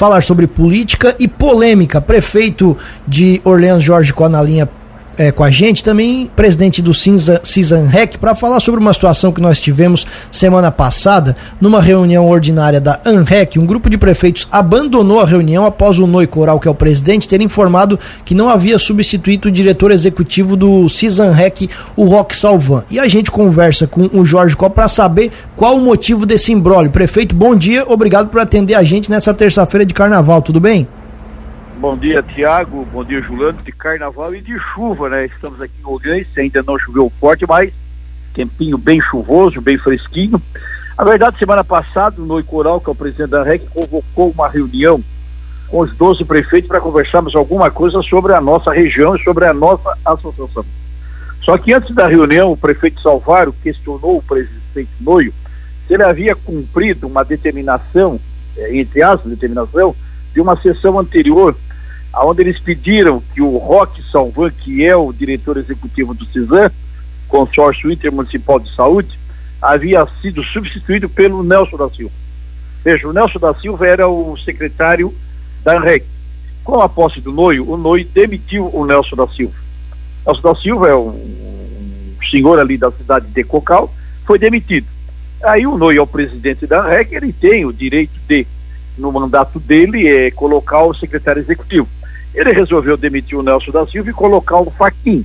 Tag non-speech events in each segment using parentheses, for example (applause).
falar sobre política e polêmica. Prefeito de Orleans Jorge com na linha é, com a gente, também presidente do CISANREC, para falar sobre uma situação que nós tivemos semana passada, numa reunião ordinária da ANREC. Um grupo de prefeitos abandonou a reunião após o Noi Coral, que é o presidente, ter informado que não havia substituído o diretor executivo do CISANREC, o Roque Salvan. E a gente conversa com o Jorge Copa para saber qual o motivo desse imbróglio. Prefeito, bom dia, obrigado por atender a gente nessa terça-feira de carnaval, tudo bem? Bom dia, Tiago. Bom dia, Julano. De carnaval e de chuva, né? Estamos aqui em Olhães, ainda não choveu forte, mas tempinho bem chuvoso, bem fresquinho. A verdade, semana passada, o Noi Coral, que é o presidente da REC, convocou uma reunião com os 12 prefeitos para conversarmos alguma coisa sobre a nossa região e sobre a nossa associação. Só que antes da reunião, o prefeito Salvaro questionou o presidente Noio se ele havia cumprido uma determinação, eh, entre aspas, determinação, de uma sessão anterior onde eles pediram que o Roque Salvan, que é o diretor executivo do CISAM, Consórcio Intermunicipal de Saúde, havia sido substituído pelo Nelson da Silva. Veja, o Nelson da Silva era o secretário da ANREC. Com a posse do Noio, o Noio demitiu o Nelson da Silva. Nelson da Silva é um senhor ali da cidade de Cocal, foi demitido. Aí o Noio é o presidente da ANREC, ele tem o direito de, no mandato dele, é colocar o secretário executivo. Ele resolveu demitir o Nelson da Silva e colocar o Faquin.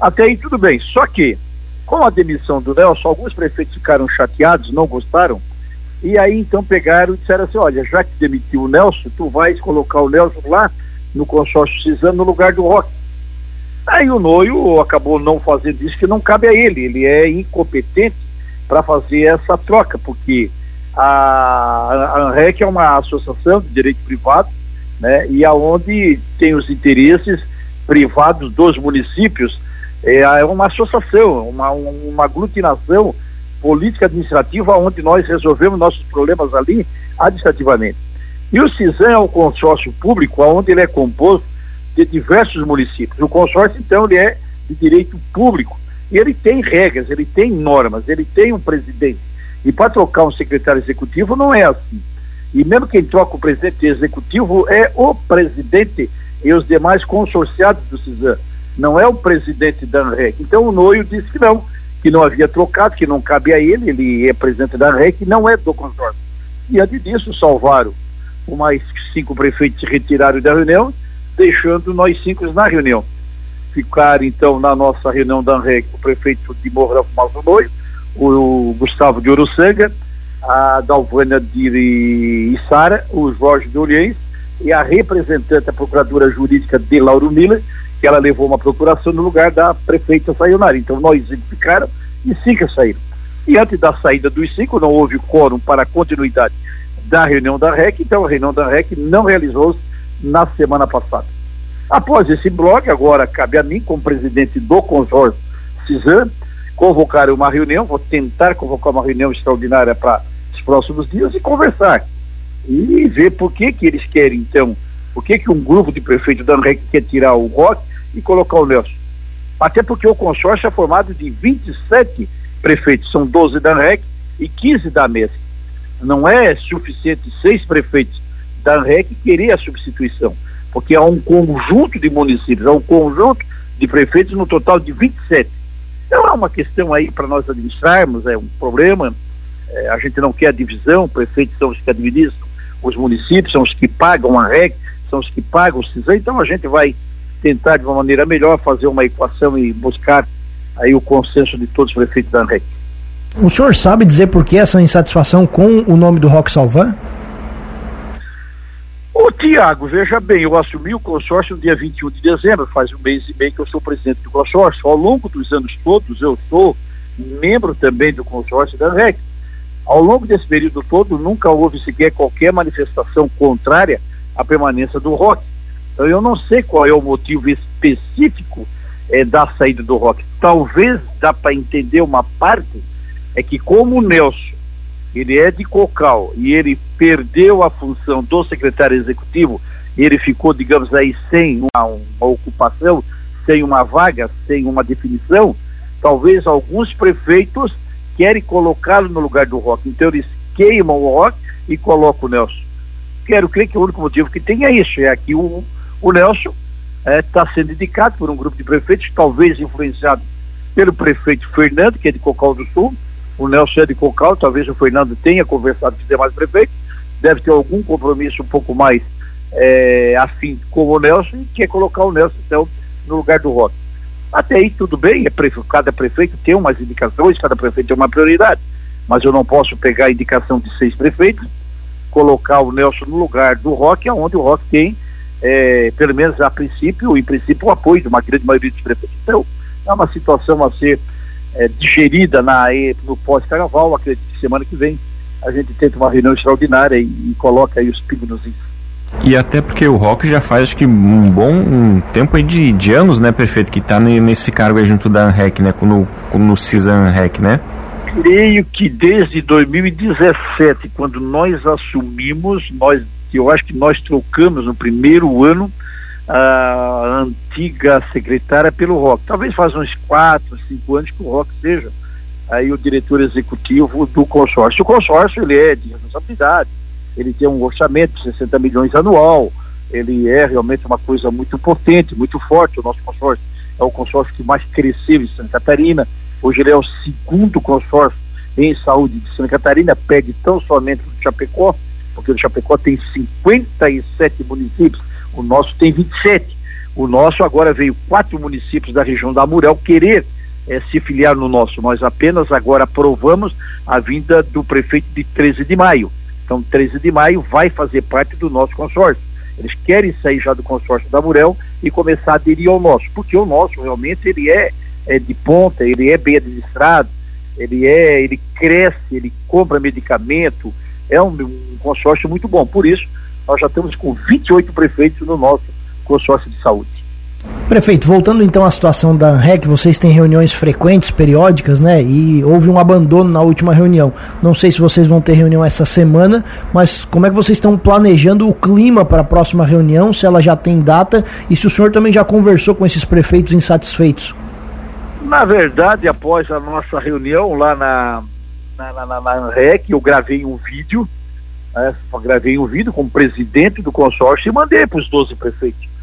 Até aí tudo bem. Só que, com a demissão do Nelson, alguns prefeitos ficaram chateados, não gostaram, e aí então pegaram e disseram assim, olha, já que demitiu o Nelson, tu vais colocar o Nelson lá no consórcio Cisano no lugar do Roque. Aí o Noio acabou não fazendo isso, que não cabe a ele, ele é incompetente para fazer essa troca, porque a ANREC é uma associação de direito privado, né? E aonde tem os interesses privados dos municípios, é, é uma associação, uma, uma aglutinação política administrativa onde nós resolvemos nossos problemas ali administrativamente. E o CISAM é um consórcio público onde ele é composto de diversos municípios. O consórcio, então, ele é de direito público. E ele tem regras, ele tem normas, ele tem um presidente. E para trocar um secretário executivo não é assim. E mesmo quem troca o presidente executivo é o presidente e os demais consorciados do CISAM. Não é o presidente da ANREC. Então o Noio disse que não, que não havia trocado, que não cabe a ele, ele é presidente da ANREC, não é do consórcio. Diante disso, salvaram o mais cinco prefeitos se retiraram da reunião, deixando nós cinco na reunião. Ficaram então na nossa reunião da ANREC o prefeito de Morrão Fumaça Noio, o Gustavo de Uruçanga, a Dalvânia de Isara, o Jorge Olhães e a representante da Procuradora Jurídica de Lauro Miller, que ela levou uma procuração no lugar da prefeita Sayonara. Então nós identificaram e cinco saíram. E antes da saída dos cinco, não houve quórum para a continuidade da reunião da REC, então a reunião da REC não realizou-se na semana passada. Após esse blog, agora cabe a mim, como presidente do consórcio CISAM, convocar uma reunião, vou tentar convocar uma reunião extraordinária para próximos dias e conversar. E ver por que, que eles querem, então, por que, que um grupo de prefeitos da ANREC quer tirar o Roque e colocar o Nelson. Até porque o consórcio é formado de 27 prefeitos, são 12 da ANREC e 15 da MESC. Não é suficiente seis prefeitos da ANREC querer a substituição, porque há um conjunto de municípios, há um conjunto de prefeitos no total de 27. Então é uma questão aí para nós administrarmos, é um problema é, a gente não quer a divisão, prefeitos são os que administram os municípios, são os que pagam a REC, são os que pagam o CISAM, então a gente vai tentar de uma maneira melhor fazer uma equação e buscar aí o consenso de todos os prefeitos da REC. O senhor sabe dizer por que essa insatisfação com o nome do Roque Salvan? Ô Tiago, veja bem, eu assumi o consórcio no dia 21 de dezembro, faz um mês e meio que eu sou presidente do consórcio. Ao longo dos anos todos, eu sou membro também do consórcio da REC. Ao longo desse período todo, nunca houve sequer qualquer manifestação contrária à permanência do rock. Então, eu não sei qual é o motivo específico é, da saída do rock. Talvez dá para entender uma parte, é que como o Nelson, ele é de Cocal e ele perdeu a função do secretário executivo, ele ficou, digamos aí, sem uma, uma ocupação, sem uma vaga, sem uma definição, talvez alguns prefeitos querem colocá-lo no lugar do Rock. Então eles queimam o Rock e colocam o Nelson. quero crer que o único motivo que tem é isso, é que o, o Nelson está é, sendo indicado por um grupo de prefeitos, talvez influenciado pelo prefeito Fernando, que é de Cocal do Sul, o Nelson é de Cocal, talvez o Fernando tenha conversado com os demais prefeitos, deve ter algum compromisso um pouco mais é, afim com o Nelson e quer colocar o Nelson então no lugar do Roque. Até aí tudo bem, é cada prefeito tem umas indicações, cada prefeito tem uma prioridade, mas eu não posso pegar a indicação de seis prefeitos, colocar o Nelson no lugar do Roque, onde o Roque tem, é, pelo menos a princípio, em princípio, o apoio de uma grande maioria dos prefeitos. Então, é uma situação a ser é, digerida na, no pós-carnaval, acredito que semana que vem a gente tenta uma reunião extraordinária e, e coloca aí os pingos nos. E até porque o Rock já faz acho que um bom um tempo aí de, de anos, né, perfeito, que está nesse cargo aí junto da ANREC, né, no, no CISAN ANREC, né? Creio que desde 2017, quando nós assumimos, nós, eu acho que nós trocamos no primeiro ano a antiga secretária pelo Rock. Talvez faz uns quatro, cinco anos que o Rock seja aí o diretor executivo do consórcio. O consórcio ele é de responsabilidade, ele tem um orçamento de 60 milhões anual, ele é realmente uma coisa muito potente, muito forte. O nosso consórcio é o consórcio que mais cresceu em Santa Catarina. Hoje ele é o segundo consórcio em saúde de Santa Catarina, pede tão somente do Chapecó, porque o Chapecó tem 57 municípios, o nosso tem 27. O nosso agora veio quatro municípios da região da Murel querer é, se filiar no nosso. Nós apenas agora aprovamos a vinda do prefeito de 13 de maio. Então, 13 de maio vai fazer parte do nosso consórcio. Eles querem sair já do consórcio da Murel e começar a aderir ao nosso, porque o nosso realmente ele é, é de ponta, ele é bem administrado, ele é, ele cresce, ele compra medicamento, é um, um consórcio muito bom. Por isso, nós já estamos com 28 prefeitos no nosso consórcio de saúde. Prefeito, voltando então à situação da REC, vocês têm reuniões frequentes, periódicas, né? E houve um abandono na última reunião. Não sei se vocês vão ter reunião essa semana, mas como é que vocês estão planejando o clima para a próxima reunião, se ela já tem data e se o senhor também já conversou com esses prefeitos insatisfeitos? Na verdade, após a nossa reunião lá na, na, na, na REC, eu gravei um vídeo, né? gravei um vídeo como presidente do consórcio e mandei para os 12 prefeitos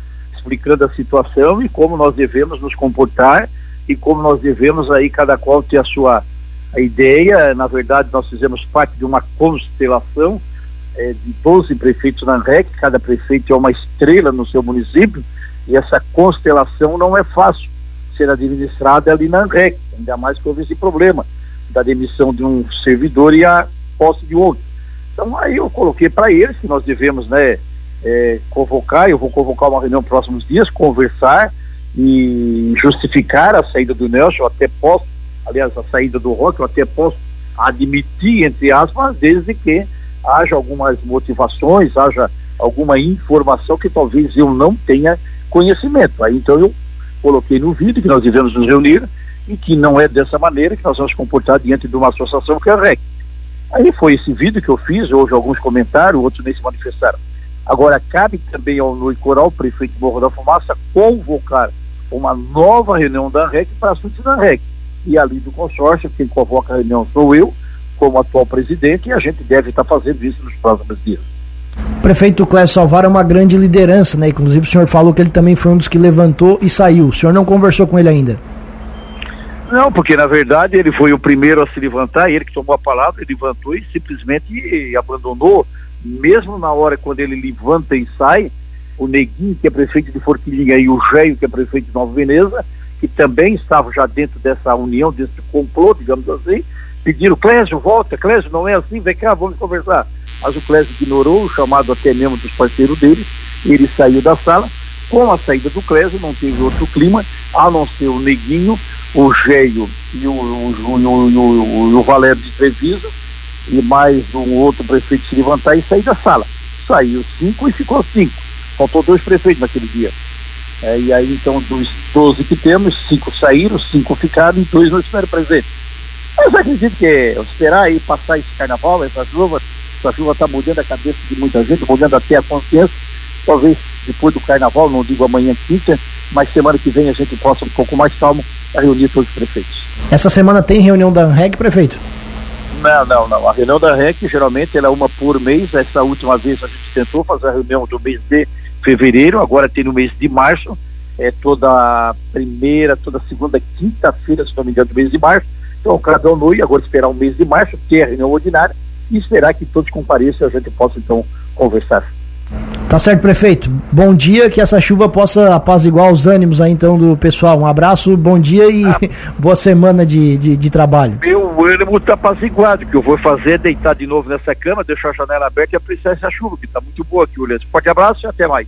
explicando a situação e como nós devemos nos comportar e como nós devemos aí cada qual ter a sua a ideia. Na verdade, nós fizemos parte de uma constelação é, de 12 prefeitos na REC, cada prefeito é uma estrela no seu município e essa constelação não é fácil ser administrada ali na REC, ainda mais que houve esse problema da demissão de um servidor e a posse de outro. Então aí eu coloquei para eles que nós devemos, né, é, convocar, eu vou convocar uma reunião próximos dias, conversar e justificar a saída do Nelson, eu até posso, aliás, a saída do Rock, eu até posso admitir, entre aspas, desde que haja algumas motivações, haja alguma informação que talvez eu não tenha conhecimento. Aí então eu coloquei no vídeo que nós devemos nos reunir e que não é dessa maneira que nós vamos comportar diante de uma associação que é a REC. Aí foi esse vídeo que eu fiz, houve alguns comentários, outros nem se manifestaram. Agora, cabe também ao Nui Coral, prefeito Morro da Fumaça, convocar uma nova reunião da REC para assuntos da REC. E ali do consórcio, quem convoca a reunião sou eu, como atual presidente, e a gente deve estar fazendo isso nos próximos dias. Prefeito Clécio Salvar é uma grande liderança, né? Inclusive o senhor falou que ele também foi um dos que levantou e saiu. O senhor não conversou com ele ainda? Não, porque na verdade ele foi o primeiro a se levantar, ele que tomou a palavra, ele levantou e simplesmente abandonou mesmo na hora quando ele levanta e sai, o Neguinho, que é prefeito de Forquilhinha, e o Geio, que é prefeito de Nova Veneza, que também estavam já dentro dessa união, desse complô, digamos assim, pediram, Clésio, volta, Clésio, não é assim, vem cá, vamos conversar. Mas o Clésio ignorou, o chamado até mesmo dos parceiros dele, ele saiu da sala. Com a saída do Clésio, não teve outro clima, a não ser o Neguinho, o Geio e o, o, o, o Valério de Treviso, e mais um outro prefeito se levantar e sair da sala. Saiu cinco e ficou cinco. Faltou dois prefeitos naquele dia. É, e aí, então, dos 12 que temos, cinco saíram, cinco ficaram e dois não estiveram presentes. Mas acredito que é esperar aí passar esse carnaval, essa chuva, essa chuva está mudando a cabeça de muita gente, mudando até a consciência. Talvez depois do carnaval, não digo amanhã quinta, mas semana que vem a gente possa um pouco mais calmo reunir todos os prefeitos. Essa semana tem reunião da REG, prefeito? Não, não, não. A reunião da REC geralmente ela é uma por mês. Essa última vez a gente tentou fazer a reunião do mês de fevereiro, agora tem no mês de março. É toda primeira, toda segunda, quinta-feira, se não me engano, do mês de março. Então, cada um e agora esperar o mês de março, ter a reunião ordinária e esperar que todos compareçam e a gente possa então conversar. Tá certo, prefeito. Bom dia, que essa chuva possa apaziguar os ânimos aí então do pessoal. Um abraço, bom dia e ah, (laughs) boa semana de, de, de, trabalho. Meu ânimo tá apaziguado, o que eu vou fazer é deitar de novo nessa cama, deixar a janela aberta e apreciar essa chuva, que tá muito boa aqui, Ulisses. Forte abraço e até mais.